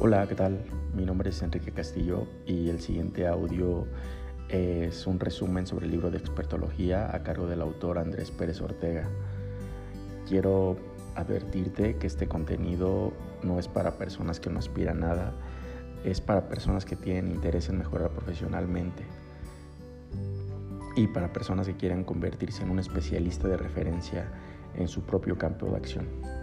Hola, ¿qué tal? Mi nombre es Enrique Castillo y el siguiente audio es un resumen sobre el libro de expertología a cargo del autor Andrés Pérez Ortega. Quiero advertirte que este contenido no es para personas que no aspiran a nada, es para personas que tienen interés en mejorar profesionalmente y para personas que quieren convertirse en un especialista de referencia en su propio campo de acción.